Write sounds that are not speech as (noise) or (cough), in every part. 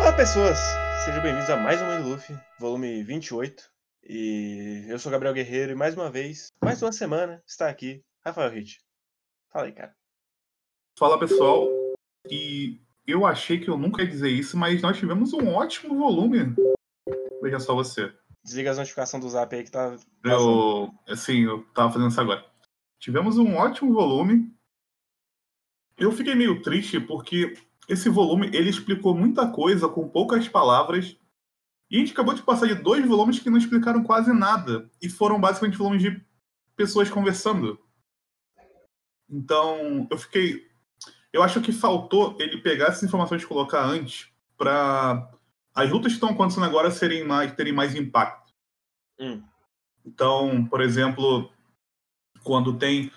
Olá pessoas, sejam bem-vindos a mais um Mãe do Luffy, volume 28. E eu sou Gabriel Guerreiro e mais uma vez, mais uma semana, está aqui Rafael Hit. Fala aí, cara. Fala pessoal, e eu achei que eu nunca ia dizer isso, mas nós tivemos um ótimo volume. Veja só você. Desliga as notificações do zap aí que tá. Eu, assim, eu tava fazendo isso agora. Tivemos um ótimo volume. Eu fiquei meio triste porque esse volume ele explicou muita coisa com poucas palavras. E a gente acabou de passar de dois volumes que não explicaram quase nada. E foram basicamente volumes de pessoas conversando. Então, eu fiquei. Eu acho que faltou ele pegar essas informações e colocar antes para as lutas que estão acontecendo agora serem mais, terem mais impacto. Hum. Então, por exemplo, quando tem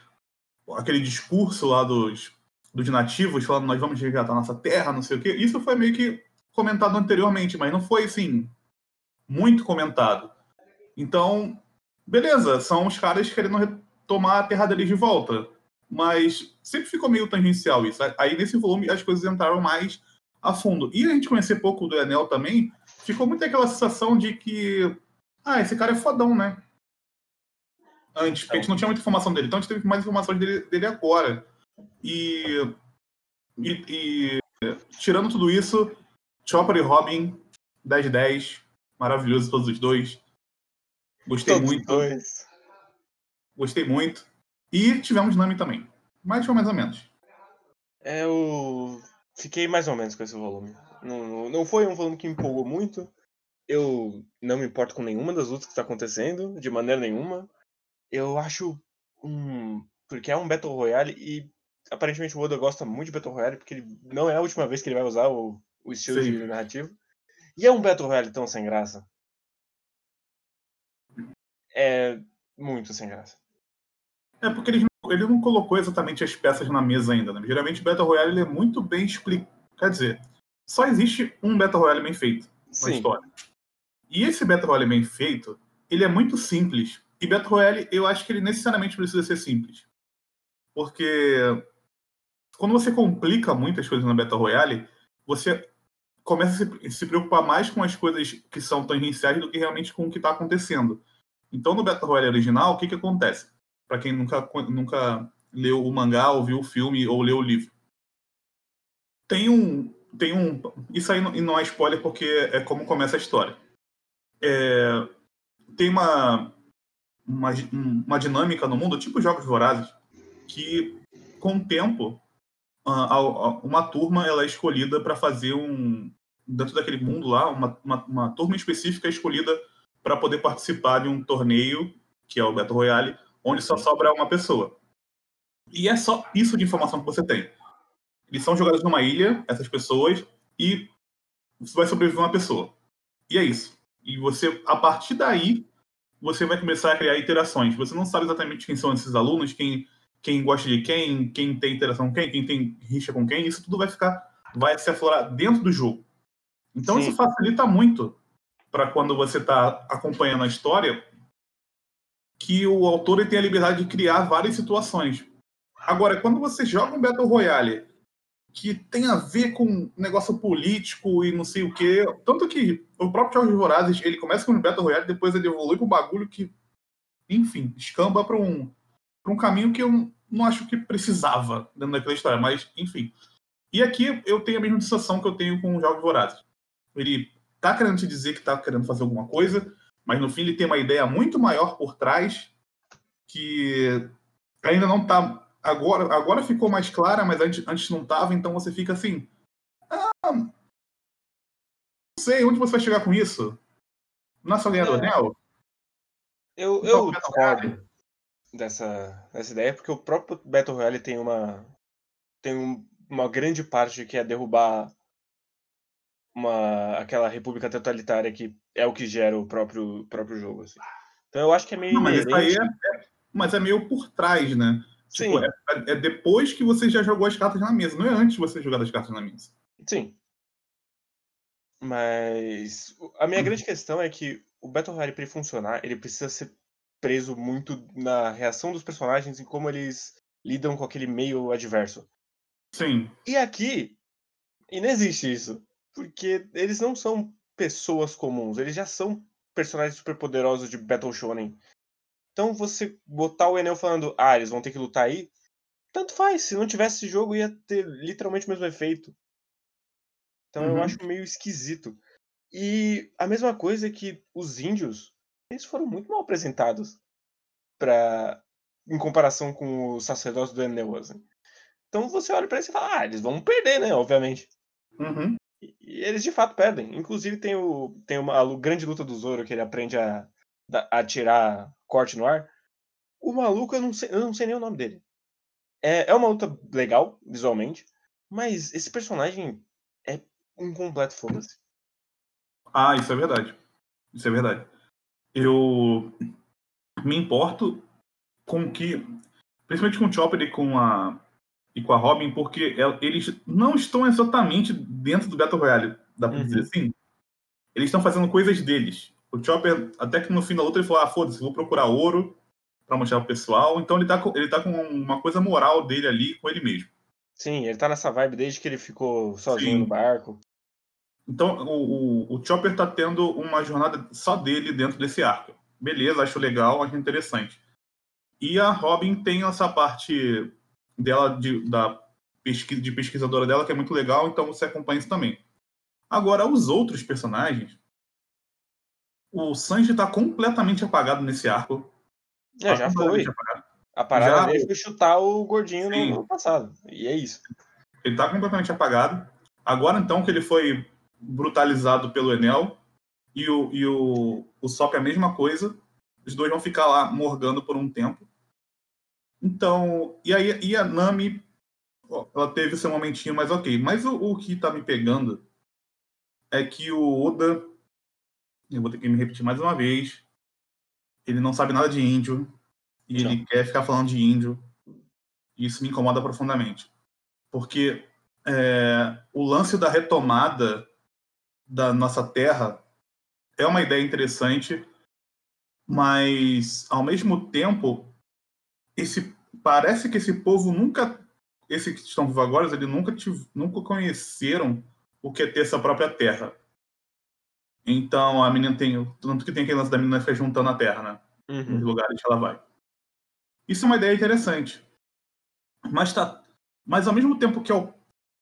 aquele discurso lá dos, dos nativos falando nós vamos resgatar nossa terra, não sei o quê, isso foi meio que comentado anteriormente, mas não foi assim muito comentado. Então, beleza, são os caras querendo retomar a terra deles de volta. Mas sempre ficou meio tangencial isso. Aí nesse volume as coisas entraram mais a fundo. E a gente conhecer pouco do Enel também, ficou muito aquela sensação de que, ah, esse cara é fodão, né? Antes, porque a gente não tinha muita informação dele, então a gente teve mais informações dele, dele agora. E, e, e tirando tudo isso, Chopper e Robin, 10 de 10, maravilhoso todos os dois. Gostei Todos muito. dois. Gostei muito. E tivemos Nami também. Mas foi mais ou menos. Eu fiquei mais ou menos com esse volume. Não, não- não foi um volume que me empolgou muito. Eu não me importo com nenhuma das lutas que está acontecendo, de maneira nenhuma. Eu acho um. Porque é um Battle Royale e aparentemente o Oda gosta muito de Battle Royale, porque ele não é a última vez que ele vai usar o, o estilo Sim. de narrativo. E é um Battle Royale tão sem graça. É muito sem graça. É porque ele, não- ele não colocou exatamente as peças na mesa ainda. Né? Geralmente, Battle Royale ele é muito bem explicado. Quer dizer, só existe um Battle Royale bem feito na história. E esse Battle Royale bem feito, ele é muito simples. E Battle Royale, eu acho que ele necessariamente precisa ser simples. Porque quando você complica muitas coisas na Battle Royale, você começa a se, se preocupar mais com as coisas que são tangenciais do que realmente com o que está acontecendo. Então, no Battle Royale original, o que, que acontece? Para quem nunca, nunca leu o mangá, ou viu o filme, ou leu o livro. Tem um. Tem um isso aí não, não é spoiler porque é como começa a história. É, tem uma, uma, uma dinâmica no mundo, tipo Jogos Vorazes, que com o tempo uma turma ela é escolhida para fazer um dentro daquele mundo lá uma, uma, uma turma específica é escolhida para poder participar de um torneio que é o Battle Royale onde só sobra uma pessoa. E é só isso de informação que você tem. Eles são jogados numa ilha essas pessoas e vai sobreviver uma pessoa. E é isso. E você a partir daí você vai começar a criar interações você não sabe exatamente quem são esses alunos quem quem gosta de quem, quem tem interação com quem, quem tem rixa com quem, isso tudo vai ficar, vai se aflorar dentro do jogo. Então Sim. isso facilita muito para quando você está acompanhando a história, que o autor tem a liberdade de criar várias situações. Agora, quando você joga um Battle Royale que tem a ver com negócio político e não sei o quê, tanto que o próprio Jorge Vorazes, ele começa com um Battle Royale, depois ele evolui para um bagulho que, enfim, escamba para um para um caminho que eu não acho que precisava dentro daquela história, mas enfim. E aqui eu tenho a mesma sensação que eu tenho com o Jogos Vorazes. Ele tá querendo te dizer que tá querendo fazer alguma coisa, mas no fim ele tem uma ideia muito maior por trás que ainda não tá agora agora ficou mais clara, mas antes, antes não tava, então você fica assim, ah, não sei onde você vai chegar com isso. Nossa linha do É. anel? Eu, Então, eu discordo dessa, dessa ideia, porque o próprio Battle Royale tem uma. tem um- uma grande parte que é derrubar uma, aquela república totalitária que é o que gera o próprio, próprio jogo. assim. Então eu acho que é meio Não, mas isso aí é, é- mas é meio por trás, né? Tipo, Sim. é, é depois que você já jogou as cartas na mesa, não é antes de você jogar as cartas na mesa. Sim. Mas a minha grande questão é que o Battle Royale, para ele funcionar, ele precisa ser preso muito na reação dos personagens e como eles lidam com aquele meio adverso. Sim. E aqui, inexiste isso. Porque eles não são pessoas comuns, eles já são personagens super poderosos de Battle Shonen. Então você botar o Enel falando, ah, eles vão ter que lutar aí, tanto faz. Se não tivesse esse jogo, ia ter literalmente o mesmo efeito. Então Uhum. eu acho meio esquisito. E a mesma coisa é que os índios, eles foram muito mal apresentados para em comparação com os sacerdotes do Enel, assim. Então você olha pra eles e fala, ah, eles vão perder, né, obviamente. Uhum. E, e eles de fato perdem. Inclusive tem, o, tem uma a grande luta do Zoro que ele aprende a, a tirar corte no ar. O maluco, eu não sei, eu não sei nem o nome dele. É, é uma luta legal, visualmente, mas esse personagem é um completo foda-se. Ah, isso é verdade. Isso é verdade. Eu me importo com que, principalmente com o Chopper e com a e com a Robin, porque el- eles não estão exatamente dentro do Battle Royale, dá pra Uhum. dizer assim. Eles estão fazendo coisas deles. O Chopper, até que no fim da luta, ele falou: ah, foda-se, vou procurar ouro pra mostrar pro pessoal. Então ele tá, com, ele tá com uma coisa moral dele ali com ele mesmo. Sim, ele tá nessa vibe desde que ele ficou sozinho Sim. no barco. Então, o, o, o Chopper tá tendo uma jornada só dele dentro desse arco. Beleza, acho legal, acho interessante. E a Robin tem essa parte dela, de, da pesquisa, de pesquisadora dela, que é muito legal, então você acompanha isso também. Agora, os outros personagens. O Sanji tá completamente apagado nesse arco. É, Tá já foi. apagado. A parada Já- dele foi chutar o gordinho no, Sim. no passado. E é isso. Ele tá completamente apagado. Agora, então, que ele foi brutalizado pelo Enel e o, e o, o Sop é a mesma coisa, os dois vão ficar lá morgando por um tempo. Então, e aí e a Nami, ela teve seu momentinho, mas ok. Mas o, o que tá me pegando é que o Oda, eu vou ter que me repetir mais uma vez, ele não sabe nada de índio e ele quer ficar falando de índio. E isso me incomoda profundamente. Porque é, o lance da retomada da nossa terra é uma ideia interessante, mas ao mesmo tempo esse parece que esse povo nunca esses que estão vivos agora eles nunca tive, nunca conheceram o que é ter essa própria terra. Então a menina tem tanto que tem aquele lance da menina ficar juntando a terra né? Nos Uhum. lugares que ela vai. Isso é uma ideia interessante. Mas tá mas ao mesmo tempo que é o,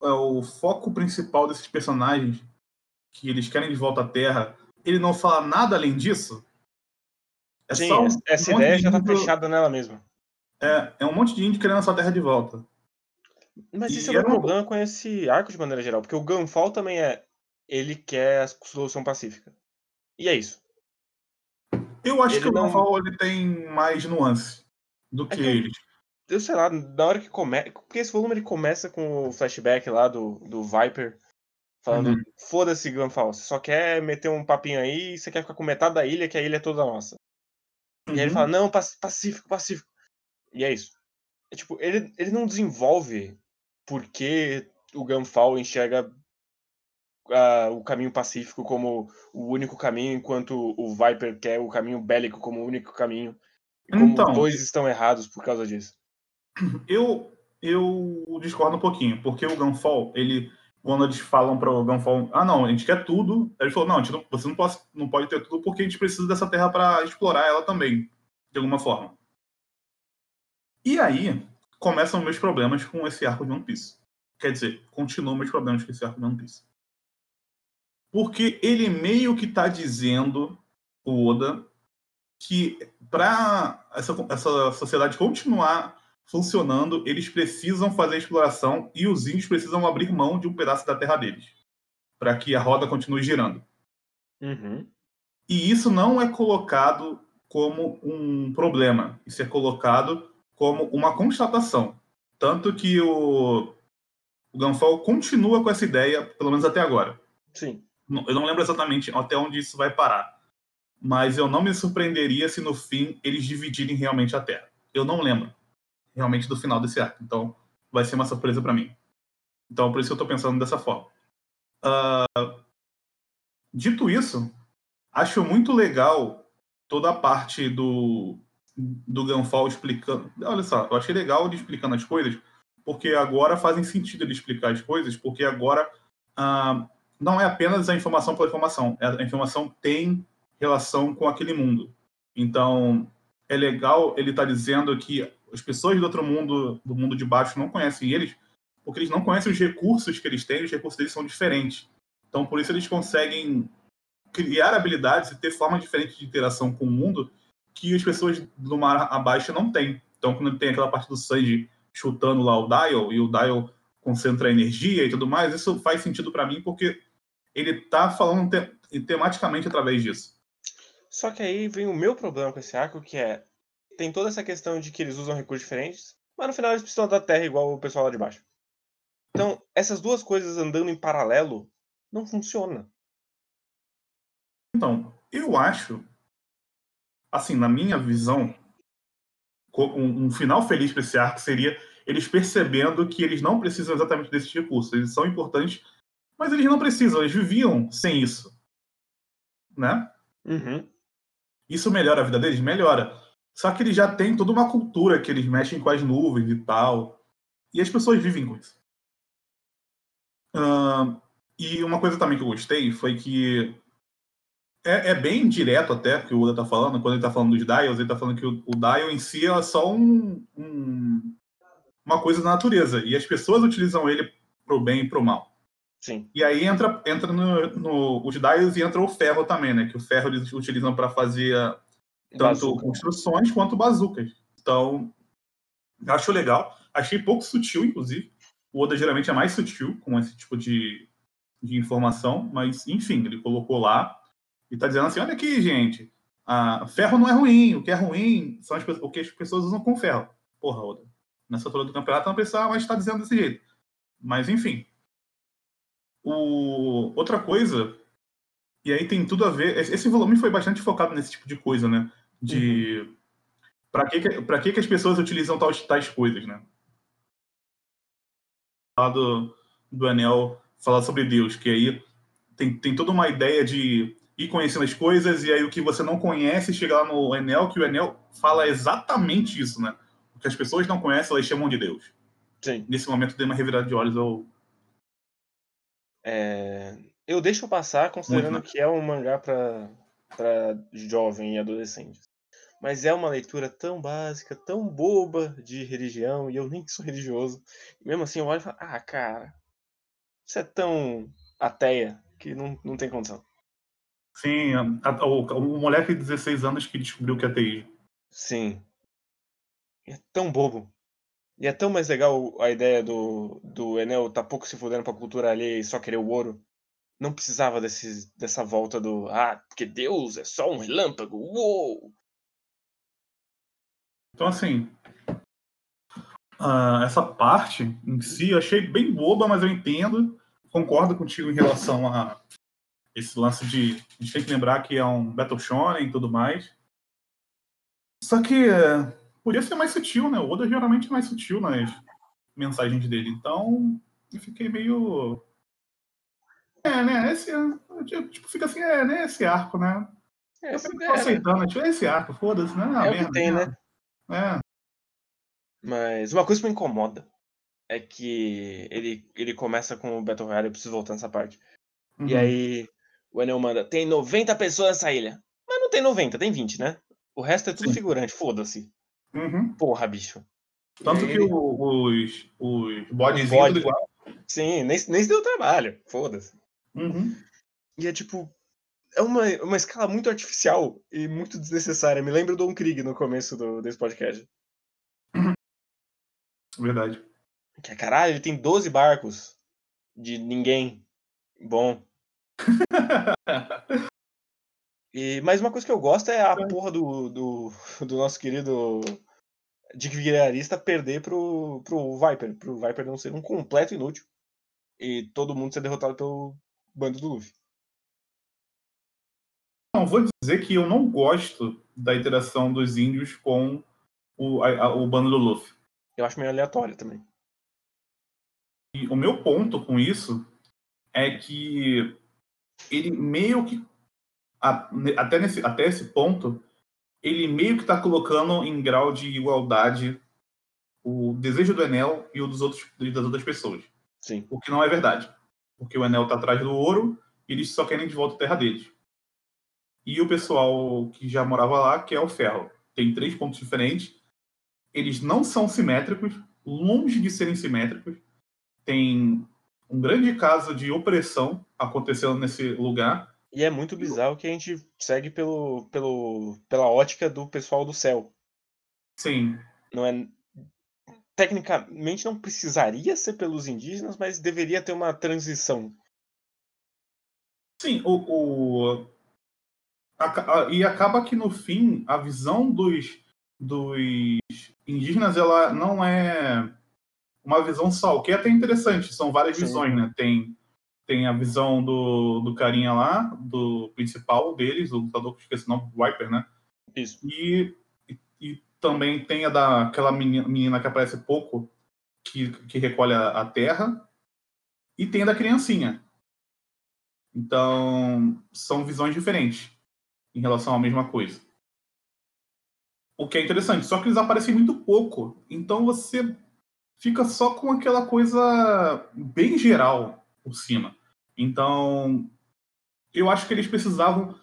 é o foco principal desses personagens que eles querem de volta à Terra, ele não fala nada além disso. É Sim, só um essa- ideia de já tá índio- fechada nela mesma. É, é um monte de índio querendo a sua terra de volta. Mas E isso é o uma- problema com esse arco de maneira geral, porque o Gunfall também é. Ele quer a solução pacífica. E é isso. Eu acho Ele que o não- Gunfall ele tem mais nuance do que que- eles. Eu sei lá, na hora que começa. Porque esse volume ele começa com o flashback lá do, do Viper. Falando, Uhum. foda-se, Gunfall, você só quer meter um papinho aí e você quer ficar com metade da ilha, que a ilha é toda nossa. E aí ele Uhum. fala, não, pac- pacífico, pacífico. E é isso. É, tipo, ele, ele não desenvolve porque o Gunfall enxerga ah, o caminho pacífico como o único caminho, enquanto o Viper quer o caminho bélico como o único caminho. E como Então. os dois estão errados por causa disso. Eu, eu discordo um pouquinho, porque o Gunfall, ele, quando eles falam para o Gunfall, ah, não, a gente quer tudo, ele falou, não, não, você não pode, não pode ter tudo porque a gente precisa dessa terra para explorar ela também, de alguma forma. E aí começam meus problemas com esse arco de One Piece. Quer dizer, continuam meus problemas com esse arco de One Piece. Porque ele meio que tá dizendo, o Oda, que para essa, essa sociedade continuar funcionando, eles precisam fazer exploração e os índios precisam abrir mão de um pedaço da terra deles para que a roda continue girando. Uhum. E isso não é colocado como um problema, isso é colocado como uma constatação. Tanto que o, o Gunfall continua com essa ideia, pelo menos até agora. Sim. Eu não lembro exatamente até onde isso vai parar. Mas eu não me surpreenderia se no fim eles dividirem realmente a Terra. Eu não lembro realmente do final desse arco. Então vai ser uma surpresa para mim. Então por isso que eu tô pensando dessa forma. Ah, dito isso, acho muito legal toda a parte do, do Gunfall explicando. Olha só, eu achei legal ele explicando as coisas, porque agora fazem sentido ele explicar as coisas, porque agora ah, não é apenas a informação pela informação, a informação tem relação com aquele mundo. Então, é legal ele estar tá dizendo que as pessoas do outro mundo, do mundo de baixo, não conhecem eles, porque eles não conhecem os recursos que eles têm, os recursos deles são diferentes. Então, por isso eles conseguem criar habilidades e ter formas diferentes de interação com o mundo que as pessoas do mar abaixo não têm. Então, quando tem aquela parte do Sanji chutando lá o Dial, e o Dial concentra energia e tudo mais, isso faz sentido para mim, porque ele está falando te tematicamente através disso. Só que aí vem o meu problema com esse arco, que é tem toda essa questão de que eles usam recursos diferentes, mas no final eles precisam da Terra igual o pessoal lá de baixo. Então, essas duas coisas andando em paralelo não funciona. Então, eu acho, assim, na minha visão, um, um final feliz para esse arco seria eles percebendo que eles não precisam exatamente desses recursos. Eles são importantes, mas eles não precisam. Eles viviam sem isso, né? Uhum. Isso melhora a vida deles? Melhora. Só que eles já têm toda uma cultura que eles mexem com as nuvens e tal. E as pessoas vivem com isso. Uh, e uma coisa também que eu gostei foi que é, é, bem direto até que o Oda tá falando, quando ele tá falando dos dials, ele tá falando que o, o dial em si é só um, um, uma coisa da natureza. E as pessoas utilizam ele pro bem e pro mal. Sim. E aí entra, entra no, no, os dials e entra o ferro também, né? Que o ferro eles utilizam para fazer tanto construções quanto bazucas. Então, acho legal. Achei pouco sutil, inclusive. O Oda geralmente é mais sutil com esse tipo de, de informação, mas enfim, ele colocou lá e está dizendo assim: olha aqui, gente, a, ferro não é ruim, o que é ruim são as, o que as pessoas usam com ferro. Porra, Oda. Nessa altura do campeonato não precisava mais estar dizendo desse jeito. Mas enfim. O, outra coisa, e aí tem tudo a ver. Esse volume foi bastante focado nesse tipo de coisa, né? De. Uhum. Para que, que, que, que as pessoas utilizam tais, tais coisas, né? Do, do Anel falar sobre Deus, que aí tem, tem toda uma ideia de ir conhecendo as coisas, e aí o que você não conhece chega lá no Enel, que o Enel fala exatamente isso, né? O que as pessoas não conhecem, elas chamam de Deus. Sim. Nesse momento dei uma revirada de olhos ao. É... Eu deixo passar, considerando Muito que é um mangá para jovem e adolescente. Mas é uma leitura tão básica, tão boba de religião, e eu nem sou religioso. E mesmo assim eu olho e falo, ah, cara, isso é tão ateia que não, não tem condição. Sim, a, a, o, o moleque de 16 anos que descobriu que é TI. Sim. É tão bobo. E é tão mais legal a ideia do, do Enel tá pouco se fudendo pra cultura alheia e só querer o ouro. Não precisava desse, dessa volta do ah, porque Deus é só um relâmpago. Uou! Então, assim, uh, essa parte em si eu achei bem boba, mas eu entendo. Concordo contigo em relação a esse lance de. A gente tem que lembrar que é um Battle Shonen e tudo mais. Só que uh, podia ser mais sutil, né? O Oda geralmente é mais sutil nas mensagens dele. Então, eu fiquei meio. É, né? Esse, tipo, fica assim, é, né? Esse arco, né? É, eu tô é, aceitando, né? tipo, esse arco, foda-se, né? É merda, o que tem, né? É. Mas uma coisa que me incomoda é que ele, ele começa com o Battle Royale, eu preciso voltar nessa parte. Uhum. E aí o Enel manda, tem 90 pessoas nessa ilha. Mas não tem 90, tem 20, né? O resto é tudo Sim. figurante, foda-se. Uhum. Porra, bicho. Tanto que os, os bodezinhos bode. igual. Sim, nem, nem se deu trabalho, foda-se. Uhum. E é tipo, é uma, uma escala muito artificial e muito desnecessária. Me lembro do Don Krieg no começo do, desse podcast. (clears throat) Verdade. Que é, caralho, ele tem 12 barcos de ninguém. Bom. (laughs) e, mas uma coisa que eu gosto é a porra do, do, do nosso querido Dick Vigarista perder pro, pro Viper. Pro Viper não ser um completo inútil. E todo mundo ser derrotado pelo bando do Luffy. Não, vou dizer que eu não gosto da interação dos índios com o, a, o bando do Luffy. Eu acho meio aleatório também. E o meu ponto com isso é que ele meio que até nesse até esse ponto ele meio que está colocando em grau de igualdade o desejo do Enel e o dos outros, das outras pessoas. Sim. O que não é verdade. Porque o Enel está atrás do ouro e eles só querem de volta a terra deles. E o pessoal que já morava lá quer o ferro. Tem três pontos diferentes. Eles não são simétricos, longe de serem simétricos. Tem um grande caso de opressão acontecendo nesse lugar. E é muito bizarro que a gente segue pelo, pelo, pela ótica do pessoal do céu. Sim. Não é. Tecnicamente não precisaria ser pelos indígenas, mas deveria ter uma transição. Sim, o, o a, a, e acaba que no fim a visão dos, dos indígenas ela não é uma visão só, o que é até interessante, são várias Sim. visões, né? Tem, tem a visão do, do carinha lá, do principal deles, o lutador que esqueci o nome, Viper, né? Isso. E, também tem a daquela menina, que aparece pouco, que, que recolhe a, a terra, e tem a da criancinha. Então, são visões diferentes em relação à mesma coisa. O que é interessante, só que eles aparecem muito pouco. Então você fica só com aquela coisa bem geral por cima. Então, eu acho que eles precisavam.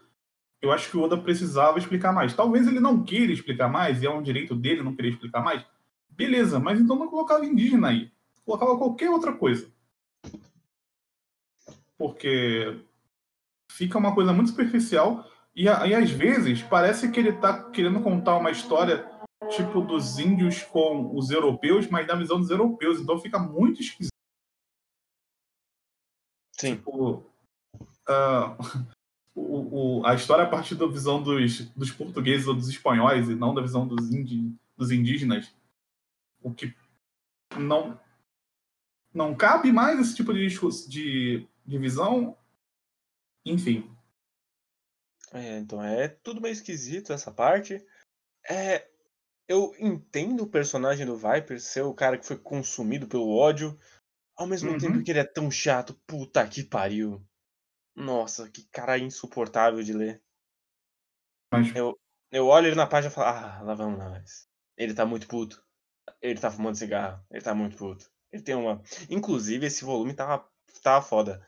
Eu acho que o Oda precisava explicar mais. Talvez ele não queira explicar mais, e é um direito dele não querer explicar mais. Beleza, mas então não colocava indígena aí. Colocava qualquer outra coisa. Porque fica uma coisa muito superficial e, e às vezes parece que ele está querendo contar uma história tipo dos índios com os europeus, mas da visão dos europeus. Então fica muito esquisito. Sim. Tipo, uh, o, o, a história a partir da visão dos, dos portugueses ou dos espanhóis e não da visão dos, indi, dos indígenas. O que não não cabe mais esse tipo de, de, de visão. Enfim. É, então é tudo meio esquisito essa parte. É, eu entendo o personagem do Viper ser o cara que foi consumido pelo ódio, ao mesmo uhum. tempo que ele é tão chato. Puta que pariu. Nossa, que cara insuportável de ler. Mas... Eu, eu olho ele na página e falo, ah, lá vamos nós. Ele tá muito puto. Ele tá fumando cigarro. Ele tá muito puto. Ele tem uma. Inclusive, esse volume tava, tava foda.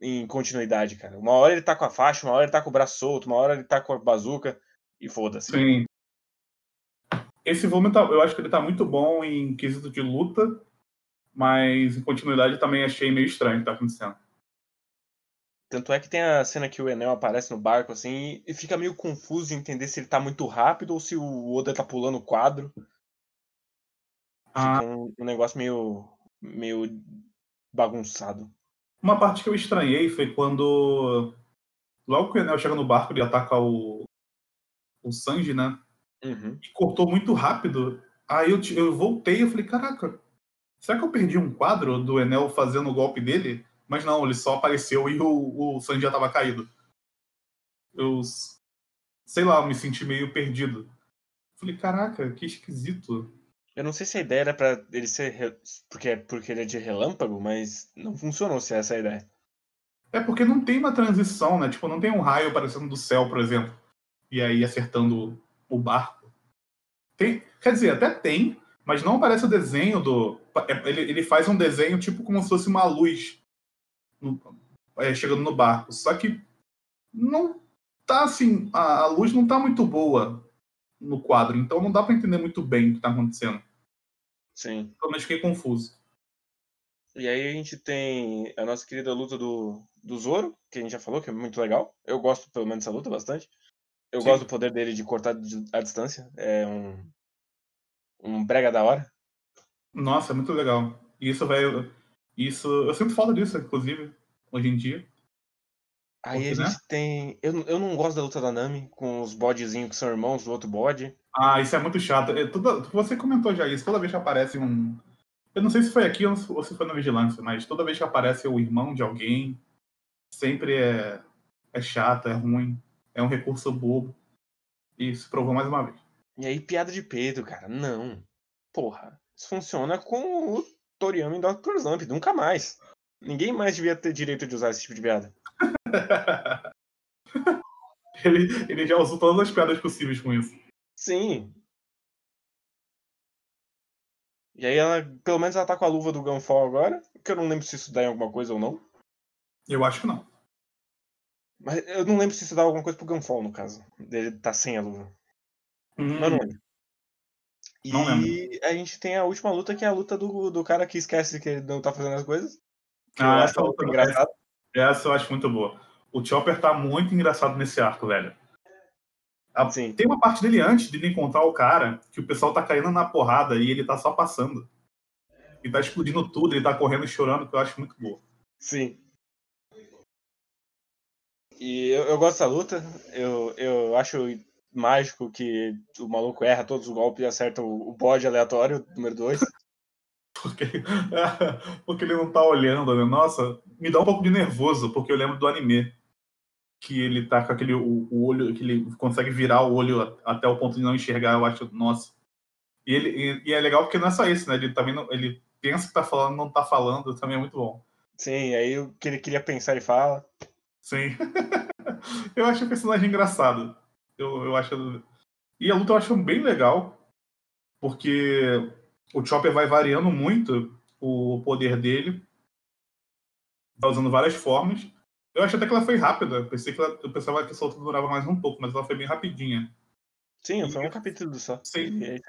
Em continuidade, cara. Uma hora ele tá com a faixa, uma hora ele tá com o braço solto, uma hora ele tá com a bazuca. E foda-se. Sim. Esse volume, tá, eu acho que ele tá muito bom em quesito de luta, mas em continuidade também achei meio estranho o que tá acontecendo. Tanto é que tem a cena que o Enel aparece no barco, assim, e fica meio confuso entender se ele tá muito rápido ou se o Oda tá pulando o quadro. Ah. Fica um, um negócio meio, meio bagunçado. Uma parte que eu estranhei foi quando. Logo que o Enel chega no barco, ele ataca o. O Sanji, né? Uhum. E cortou muito rápido. Aí eu, eu voltei e falei, caraca, será que eu perdi um quadro do Enel fazendo o golpe dele? Mas não, ele só apareceu e o, o Sanji já tava caído. Eu, sei lá, me senti meio perdido. Falei, caraca, que esquisito. Eu não sei se a ideia era pra ele ser. Porque, porque ele é de relâmpago, mas não funcionou se é essa a ideia. É porque não tem uma transição, né? Tipo, não tem um raio aparecendo do céu, por exemplo. E aí acertando o barco. Tem, quer dizer, até tem, mas não aparece o desenho do. É, ele, ele faz um desenho tipo como se fosse uma luz no, é, chegando no barco. Só que não tá assim. A, a, luz não tá muito boa no quadro, então não dá para entender muito bem o que tá acontecendo. Sim. Pelo menos fiquei confuso. E aí a gente tem a nossa querida luta do, do Zoro, que a gente já falou, que é muito legal. Eu gosto pelo menos dessa luta bastante. Eu Sim. gosto do poder dele de cortar a distância. É um, um brega da hora. Nossa, é muito legal. Isso vai. Isso. Eu sinto falta disso, inclusive, hoje em dia. Aí Porque, a gente né? tem. Eu, eu não gosto da luta da Nami com os bodezinhos que são irmãos do outro bode. Ah, isso é muito chato. É, toda... Você comentou já isso. Toda vez que aparece um. Eu não sei se foi aqui ou se foi na Vigilância, mas toda vez que aparece o irmão de alguém, sempre é, é chato, é ruim é um recurso bobo. E se provou mais uma vez. E aí, piada de peito, cara. Não. Porra. Isso funciona com o Toriyama e Dr. Slump. Nunca mais. Ninguém mais devia ter direito de usar esse tipo de piada. (laughs) ele, ele já usou todas as piadas possíveis com isso. Sim. E aí ela, pelo menos ela tá com a luva do Gunfall agora, que eu não lembro se isso dá em alguma coisa ou não. Eu acho que não. Mas eu não lembro se isso dá alguma coisa pro Gunfall, no caso. Dele tá sem a luva. Hum, Mas não lembro. E Não lembro. a gente tem a última luta, que é a luta do, do cara que esquece que ele não tá fazendo as coisas. Ah, essa luta engraçado. Essa eu acho muito boa. O Chopper tá muito engraçado nesse arco, velho. A- Sim. Tem uma parte dele antes de ele encontrar o cara, que o pessoal tá caindo na porrada e ele tá só passando. E tá explodindo tudo, ele tá correndo e chorando, que eu acho muito boa. Sim. E eu, eu gosto dessa luta. Eu, eu acho mágico que o maluco erra todos os golpes e acerta o, o bode aleatório, número 2. (laughs) Porque, (laughs) porque ele não tá olhando, né? Nossa, me dá um pouco de nervoso, porque eu lembro do anime. Que ele tá com aquele o, o olho, que ele consegue virar o olho até o ponto de não enxergar, eu acho, nossa. E, ele, e, e é legal porque não é só isso, né? Ele também não, ele pensa que tá falando, não tá falando, também é muito bom. Sim, aí o que ele queria pensar ele fala. Sim. (laughs) eu acho o personagem engraçado. Eu, eu acho. E a luta eu acho bem legal, porque o Chopper vai variando muito o poder dele. Tá usando várias formas. Eu acho até que ela foi rápida. Eu Pensei que ela, eu pensava que essa luta durava mais um pouco, mas ela foi bem rapidinha. Sim, foi um capítulo só. Sim. E é.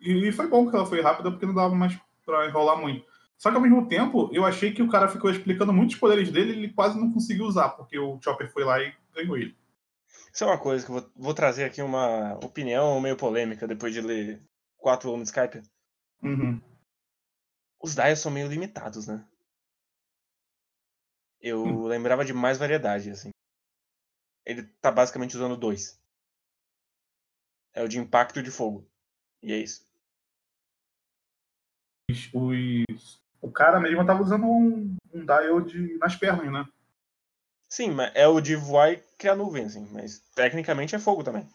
E, e foi bom que ela foi rápida, porque não dava mais pra enrolar muito. Só que ao mesmo tempo, eu achei que o cara ficou explicando muitos poderes dele e ele quase não conseguiu usar, porque o Chopper foi lá e ganhou ele. Isso é uma coisa que eu vou, vou trazer aqui uma opinião meio polêmica depois de ler quatro volumes de Skype. Uhum. Os dias são meio limitados, né? Eu Hum. lembrava de mais variedade, assim. Ele tá basicamente usando dois. É o de impacto de fogo. E é isso. Os- o cara mesmo tava usando um, um dial de, nas pernas, né? Sim, mas é o de voar e criar nuvem, assim. Mas tecnicamente é fogo também.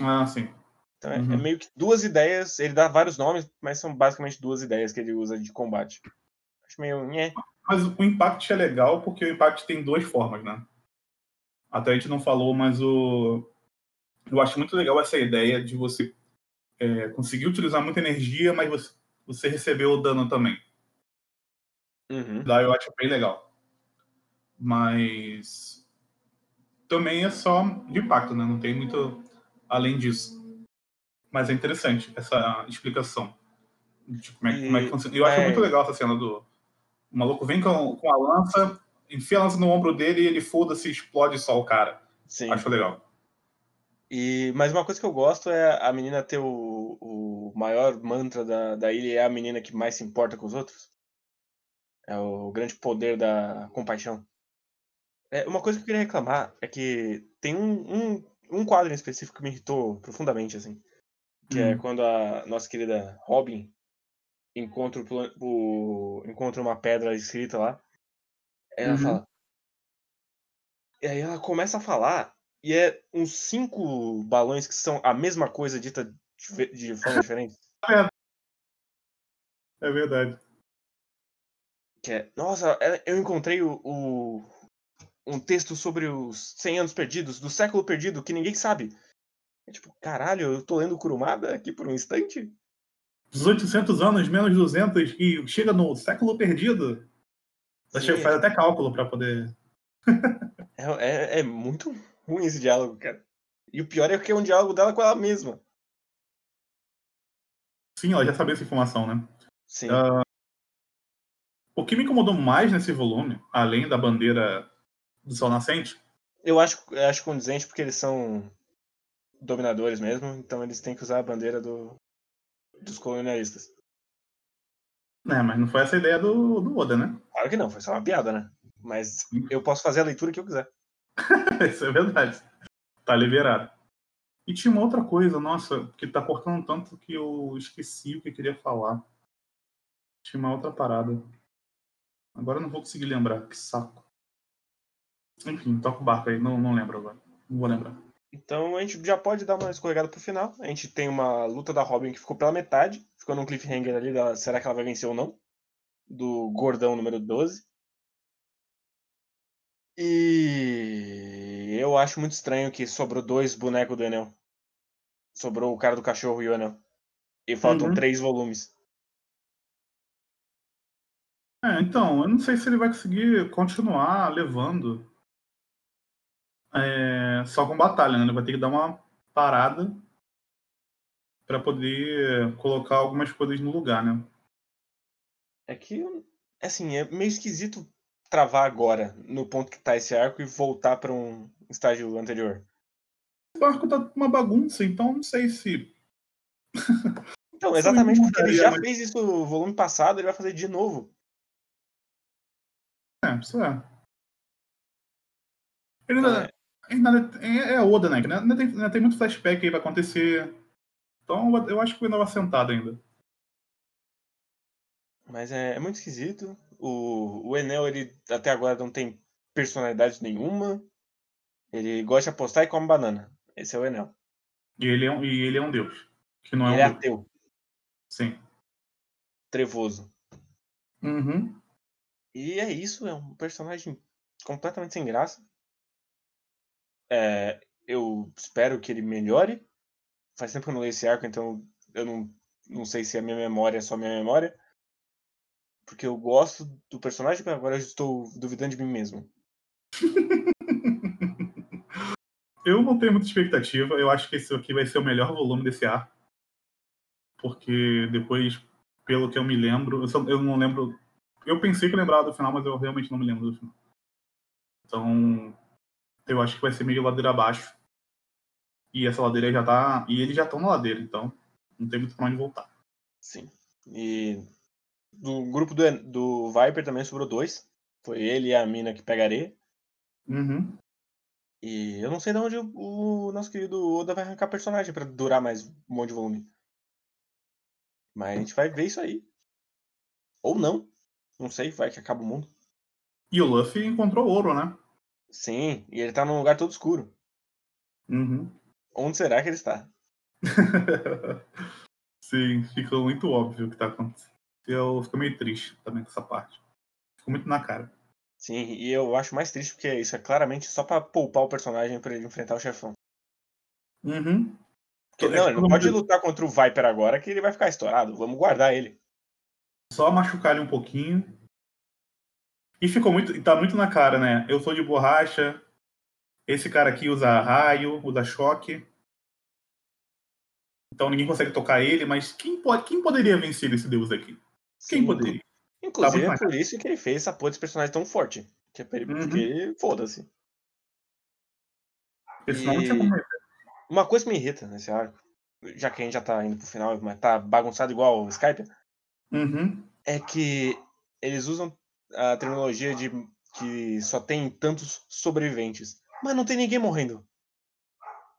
Ah, sim. Então é, é Uhum. meio que duas ideias. Ele dá vários nomes, mas são basicamente duas ideias que ele usa de combate. Acho meio. nhé. Mas o Impact é legal porque o Impact tem duas formas, né? Até a gente não falou, mas o. Eu acho muito legal essa ideia de você é, conseguir utilizar muita energia, mas você, você recebeu o dano também. Uhum. Daí eu acho bem legal. Mas também é só de impacto, né? Não tem muito além disso. Mas é interessante essa explicação. De como é, que- como é que E- funciona. Eu acho mas- muito legal essa cena do. O maluco vem com, com a lança, enfia a lança no ombro dele e ele foda-se e explode só o cara. Sim. Acho legal. E, mas uma coisa que eu gosto é a menina ter o, o maior mantra da, da ilha e é a menina que mais se importa com os outros. É o grande poder da compaixão. É, uma coisa que eu queria reclamar é que tem um, um, um quadro em específico que me irritou profundamente, assim. Que é Hum. quando a nossa querida Robin encontra, o, o- encontra uma pedra escrita lá. Ela Uhum. fala. E aí ela começa a falar, e é uns cinco balões que são a mesma coisa dita de, de forma diferente. (laughs) É verdade. Que é, nossa, é- eu encontrei o, o- um texto sobre os 100 anos perdidos, do século perdido, que ninguém sabe. É tipo, caralho, eu tô lendo Kurumada aqui por um instante? Dos 800 anos, menos 200, e chega no século perdido. Sim, faz até cálculo pra poder. (laughs) É, é, é muito ruim esse diálogo, cara. E o pior é que é um diálogo dela com ela mesma. Sim, ela já sabia essa informação, né? Sim. Ah, O que me incomodou mais nesse volume, além da bandeira do Sol Nascente, Eu acho, eu acho condizente porque eles são dominadores mesmo, então eles têm que usar a bandeira do, dos colonialistas. né? Mas não foi essa a ideia do, do Oda, né? Claro que não, foi só uma piada, né? Mas eu posso fazer a leitura que eu quiser. (laughs) Isso é verdade. Tá liberado. E tinha uma outra coisa, nossa, que tá cortando tanto que eu esqueci o que eu queria falar. Tinha uma outra parada. Agora eu não vou conseguir lembrar, que saco. Enfim, toca o barco aí, não, não lembro agora. Não vou lembrar. Então a gente já pode dar uma escorregada pro final. A gente tem uma luta da Robin que ficou pela metade. Ficou num cliffhanger ali. Da, será que ela vai vencer ou não? Do gordão número 12. E eu acho muito estranho que sobrou dois bonecos do Enel. Sobrou o cara do cachorro e o Enel. E faltam Uhum. três volumes. É, então, eu não sei se ele vai conseguir continuar levando é, só com batalha, né? Ele vai ter que dar uma parada para poder colocar algumas coisas no lugar, né? É que, assim, é meio esquisito travar agora, no ponto que tá esse arco, e voltar para um estágio anterior. O arco tá uma bagunça, então não sei se. (laughs) Então, exatamente porque ele já fez isso no volume passado, ele vai fazer de novo. É, isso é. Ele ainda, é. Ainda é, é Oda, né? Ainda tem, ainda tem muito flashback aí vai acontecer. Então eu acho que ainda vai sentado ainda. Mas é, é muito esquisito. O, o Enel, ele até agora não tem personalidade nenhuma. Ele gosta de apostar e come banana. Esse é o Enel. E ele é um, e ele é um deus. Que não é ele um é ateu. Sim. Trevoso. Uhum. E é isso, é um personagem completamente sem graça. É, eu espero que ele melhore. Faz tempo que eu não leio esse arco, então eu não, não sei se a minha memória é só minha memória. Porque eu gosto do personagem, mas agora eu estou duvidando de mim mesmo. (laughs) eu não tenho muita expectativa. Eu acho que esse aqui vai ser o melhor volume desse arco. Porque depois, pelo que eu me lembro, eu, só, eu não lembro eu pensei que lembrava do final, mas eu realmente não me lembro do final. Então, eu acho que vai ser meio ladeira abaixo. E essa ladeira já tá. E eles já estão na ladeira, então não tem muito pra onde voltar. Sim. E do grupo do, do Viper também sobrou dois. Foi ele e a mina que pegarei. Uhum. E eu não sei de onde o, o nosso querido Oda vai arrancar personagem para durar mais um monte de volume. Mas a gente vai ver isso aí. Ou não. Não sei, vai que acaba o mundo. E o Luffy encontrou ouro, né? Sim, e ele tá num lugar todo escuro. Uhum. Onde será que ele está? (laughs) Sim, fica muito óbvio o que tá acontecendo. Eu fico meio triste também com essa parte. Ficou muito na cara. Sim, e eu acho mais triste porque isso é claramente só para poupar o personagem para ele enfrentar o chefão. Uhum. Porque, não, ele não pode lutar contra o Viper agora que ele vai ficar estourado. Vamos guardar ele. Só machucar ele um pouquinho. E ficou muito. Tá muito na cara, né? Eu sou de borracha. Esse cara aqui usa raio, usa choque. Então ninguém consegue tocar ele, mas quem, pode, quem poderia vencer esse deus aqui? Quem Sim, poderia? Inclusive tá é por isso que ele fez essa porra desse personagem tão forte. Que é porque uhum. foda-se. E... Uma coisa que me irrita nesse arco, já que a gente já tá indo pro final, mas tá bagunçado igual o Skype, Uhum. É que eles usam a terminologia de que só tem tantos sobreviventes. Mas não tem ninguém morrendo.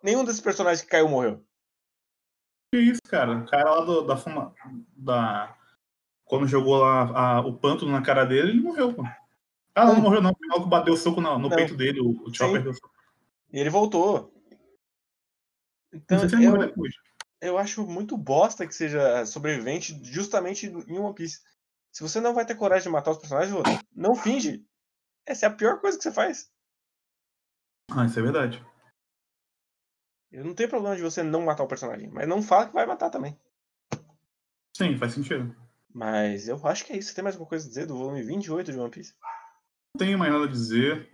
Nenhum desses personagens que caiu morreu. Que isso, cara? O cara lá do, da fuma. Da... Quando jogou lá a, o pântano na cara dele, ele morreu, pô. Ah, não, não morreu, não. O que bateu o soco no, no peito dele, o, o Chopper deu soco. E ele voltou. Então, eu... eu acho muito bosta que seja sobrevivente justamente em One Piece. Se você não vai ter coragem de matar os personagens, não finge. Essa é a pior coisa que você faz. Ah, isso é verdade. Eu não tenho problema de você não matar o personagem, mas não fala que vai matar também. Sim, faz sentido. Mas eu acho que é isso. Você tem mais alguma coisa a dizer do volume 28 de One Piece? Não tenho mais nada a dizer.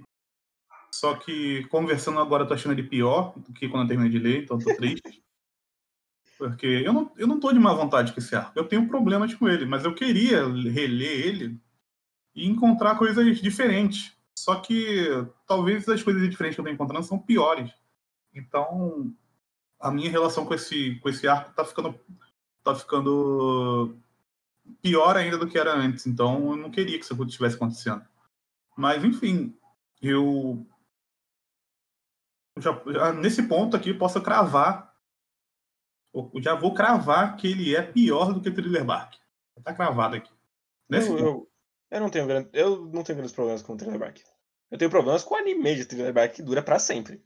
Só que conversando agora, eu tô achando ele pior do que quando eu terminei de ler, então tô triste. (laughs) Porque eu não, eu não tô de má vontade com esse arco. Eu tenho problemas com ele, mas eu queria reler ele e encontrar coisas diferentes. Só que talvez as coisas diferentes que eu tô encontrando são piores. Então, a minha relação com esse, com esse arco tá ficando, tá ficando pior ainda do que era antes. Então, eu não queria que isso estivesse acontecendo. Mas, enfim, eu já, já, nesse ponto aqui posso cravar eu já vou cravar que ele é pior do que Thriller Bark. Tá cravado aqui. Nesse eu, eu, eu, não tenho grande, eu não tenho grandes problemas com o Thriller Bark. Eu tenho problemas com o anime de Thriller Bark que dura para sempre.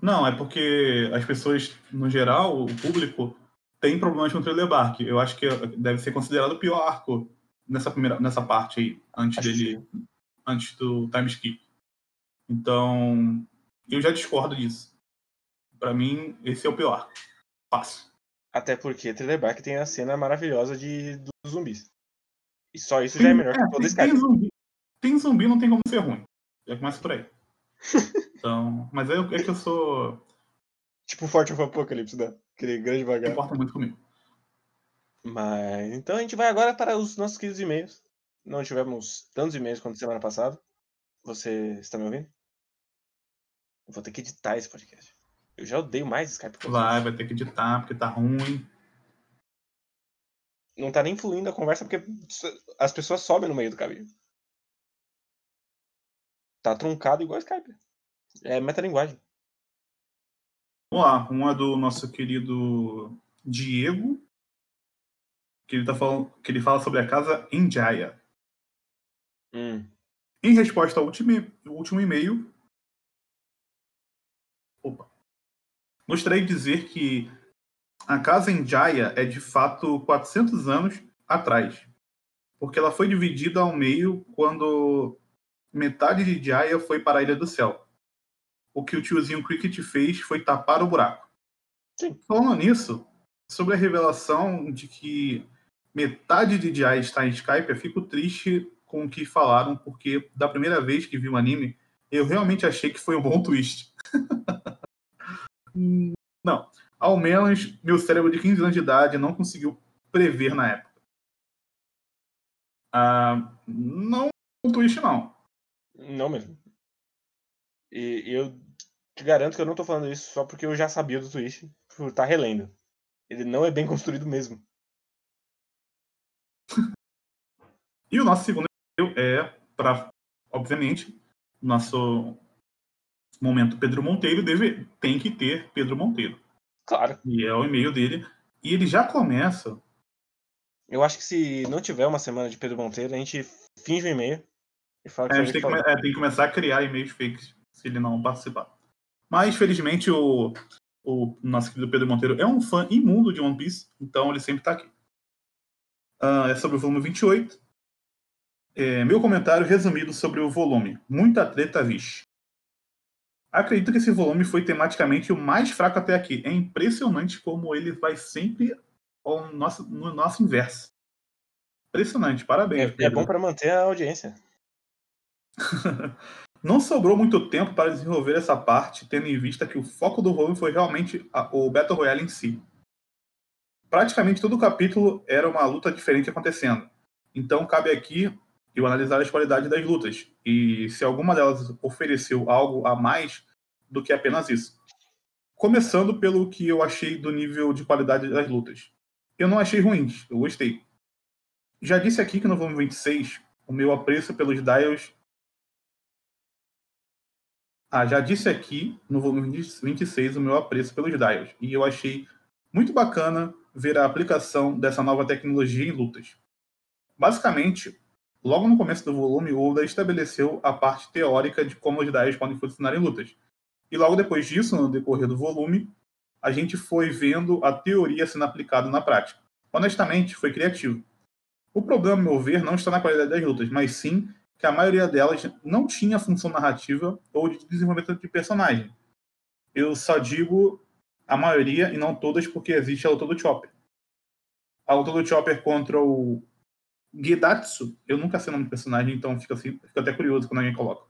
Não, é porque as pessoas, no geral, o público, tem problemas com o Thriller Bark. Eu acho que deve ser considerado o pior arco nessa primeira nessa parte aí, antes acho dele, que... antes do time skip. Então, eu já discordo disso. Para mim, esse é o pior arco. Até porque Bark tem a cena maravilhosa de, dos zumbis. E só isso já é melhor que todo tem, Skype. tem zumbi, tem zumbi, não tem como ser ruim. Já começa por aí. (laughs) Então, mas é, é que eu sou. Tipo o Forte of Apocalypse, né? Aquele grande Não vagar. importa muito comigo. Mas então a gente vai agora para os nossos queridos e-mails. Não tivemos tantos e-mails quanto semana passada. Você está me ouvindo? Eu vou ter que editar esse podcast. Eu já odeio mais Skype. Vai, vai ter que editar, porque tá ruim. Não tá nem fluindo a conversa porque as pessoas sobem no meio do caminho. Tá truncado igual Skype. É metalinguagem. Vamos lá, uma do nosso querido Diego, que ele, tá falando, que ele fala sobre a casa em Jaya. Hum. Em resposta ao último, ao último e-mail, gostaria de dizer que a casa em Jaya é de fato 400 anos atrás, porque ela foi dividida ao meio quando metade de Jaya foi para a Ilha do Céu. O que o tiozinho Cricket fez foi tapar o buraco. Sim. Falando nisso, sobre a revelação de que metade de Jaya está em Skype, eu fico triste com o que falaram, porque da primeira vez que vi o anime, eu realmente achei que foi um bom twist. (laughs) Não. Ao menos meu cérebro de 15 anos de idade não conseguiu prever na época. Ah, não um twist, não. Não mesmo. E eu te garanto que eu não tô falando isso só porque eu já sabia do twist por estar relendo. Ele não é bem construído mesmo. (laughs) E o nosso segundo é para, obviamente, nosso momento Pedro Monteiro deve, tem que ter Pedro Monteiro. Claro. E é o e-mail dele. E ele já começa. Eu acho que se não tiver uma semana de Pedro Monteiro, a gente finge um e-mail e fala que É, a gente tem que come- é, tem que começar a criar e-mails fakes se ele não participar. Mas, felizmente, o, o nosso querido Pedro Monteiro é um fã imundo de One Piece, então ele sempre está aqui. Ah, é sobre o volume 28. É, meu comentário resumido sobre o volume. Muita treta, vixe. Acredito que esse volume foi tematicamente o mais fraco até aqui. É impressionante como ele vai sempre ao nosso, no nosso inverso. Impressionante, parabéns. É, é bom pra manter a audiência. (laughs) Não sobrou muito tempo para desenvolver essa parte, tendo em vista que o foco do volume foi realmente a- o Battle Royale em si. Praticamente todo o capítulo era uma luta diferente acontecendo. Então cabe aqui eu analisar as qualidades das lutas e se alguma delas ofereceu algo a mais do que apenas isso. Começando pelo que eu achei do nível de qualidade das lutas. Eu não achei ruins, eu gostei. Já disse aqui que no volume 26, o meu apreço pelos Dials ah, já disse aqui no volume 26 o meu apreço pelos dials, e eu achei muito bacana ver a aplicação dessa nova tecnologia em lutas. Basicamente, logo no começo do volume, o Oda estabeleceu a parte teórica de como os dials podem funcionar em lutas. E logo depois disso, no decorrer do volume, a gente foi vendo a teoria sendo aplicada na prática. Honestamente, foi criativo. O problema, meu ver, não está na qualidade das lutas, mas sim que a maioria delas não tinha função narrativa ou de desenvolvimento de personagem. Eu só digo a maioria e não todas porque existe a luta do Chopper. A luta do Chopper contra o Gedatsu, eu nunca sei o nome do personagem, então assim, fico até curioso quando alguém coloca.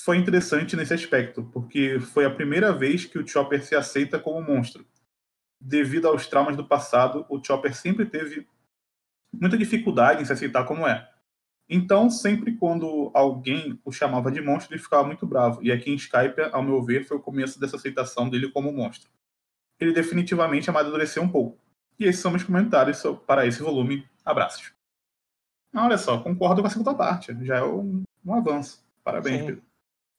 Foi interessante nesse aspecto, porque foi a primeira vez que o Chopper se aceita como monstro. Devido aos traumas do passado, o Chopper sempre teve muita dificuldade em se aceitar como é. Então, sempre quando alguém o chamava de monstro, ele ficava muito bravo. E aqui em Skype, ao meu ver, foi o começo dessa aceitação dele como monstro. Ele definitivamente amadureceu um pouco. E esses são meus comentários para esse volume. Abraços. Ah, olha só, concordo com a segunda parte. Já é um, um avanço. Parabéns, Sim. Pedro.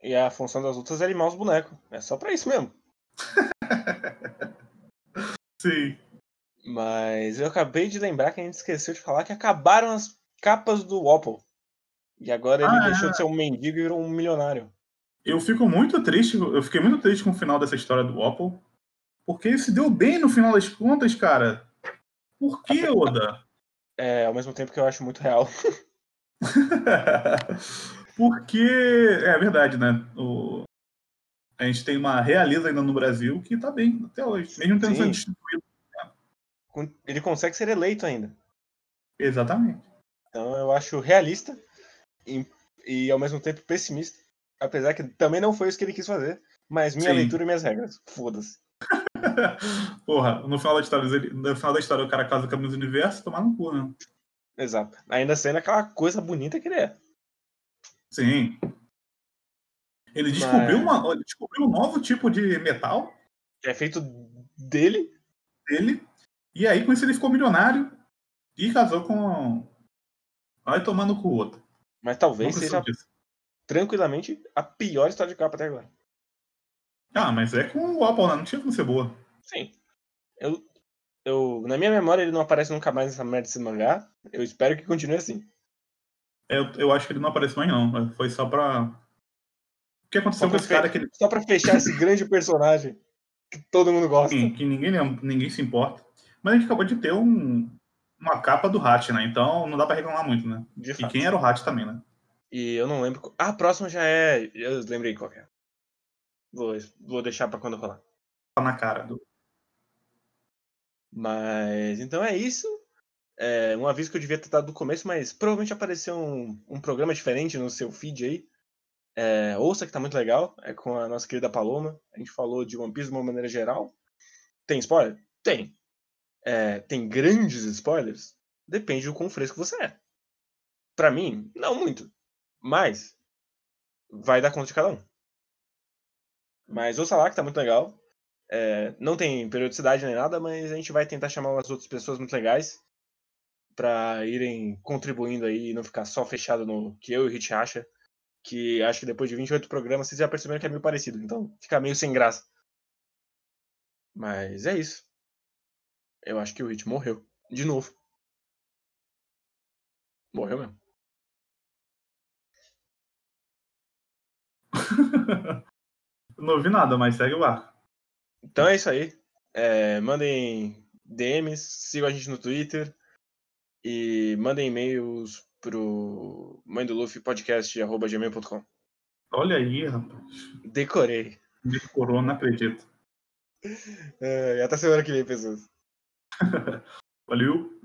E a função das lutas é limar os bonecos. É só pra isso mesmo. (laughs) Sim. Mas eu acabei de lembrar que a gente esqueceu de falar que acabaram as capas do Wapple. E agora ele Ah, deixou é. de ser um mendigo e virou um milionário. Eu fico muito triste, eu fiquei muito triste com o final dessa história do Opal. Porque ele se deu bem no final das contas, cara. Por que, (laughs) Oda? É, ao mesmo tempo que eu acho muito real. (laughs) Porque é verdade, né? O... A gente tem uma realeza ainda no Brasil que tá bem até hoje, mesmo tendo sido destituído. Ele consegue ser eleito ainda. Exatamente. Então eu acho realista e, e ao mesmo tempo pessimista. Apesar que também não foi isso que ele quis fazer. Mas minha Sim. leitura e minhas regras. Foda-se. (laughs) Porra, no final da história, ele- no final da história o cara casa com a Miss Universo, tomar no cu, né? Exato. Ainda sendo aquela coisa bonita que ele é. Sim. Ele descobriu, uma, ele descobriu um novo tipo de metal é feito dele. dele. E aí, com isso, ele ficou milionário e casou com. Vai tomando com o outro. Mas talvez seja disso. tranquilamente a pior história de capa até agora. Ah, mas é com o Apple, né? Não tinha como ser boa. Sim. Eu, eu, na minha memória, ele não aparece nunca mais nessa merda desse mangá. Eu espero que continue assim. Eu, eu acho que ele não aparece mais, não. Foi só pra. O que aconteceu com esse cara que, ele, só pra fechar esse (laughs) grande personagem que todo mundo gosta. que, que ninguém, ninguém se importa. Mas a gente acabou de ter um, uma capa do Hat, né? Então não dá pra reclamar muito, né? De E fato. quem era o Hat também, né? E eu não lembro. Ah, a próxima já é. Eu lembrei qual que é. Vou, vou deixar pra quando rolar. Tá na cara do. Mas então é isso. É, um aviso que eu devia ter dado do começo, mas provavelmente apareceu um, um programa diferente no seu feed aí. É, ouça que tá muito legal. É com a nossa querida Paloma. A gente falou de One Piece de uma maneira geral. Tem spoiler? Tem. É, tem grandes spoilers? Depende do quão fresco você é. Pra mim, não muito. Mas vai dar conta de cada um. Mas ouça lá que tá muito legal. É, não tem periodicidade nem nada, mas a gente vai tentar chamar umas outras pessoas muito legais pra irem contribuindo aí e não ficar só fechado no que eu e o Hit acha. Que acho que depois de 28 programas vocês já perceberam que é meio parecido, então fica meio sem graça. Mas é isso. Eu acho que o Hit morreu. De novo. Morreu mesmo. (laughs) não ouvi nada, mas segue o barco. Então é isso aí. É, mandem DMs, sigam a gente no Twitter e mandem e-mails pro mãe do Luffy podcast@gmail.com. Olha aí, rapaz. Decorei. Decorou, não acredito. (laughs) É, até semana que vem, pessoas. (laughs) Valeu.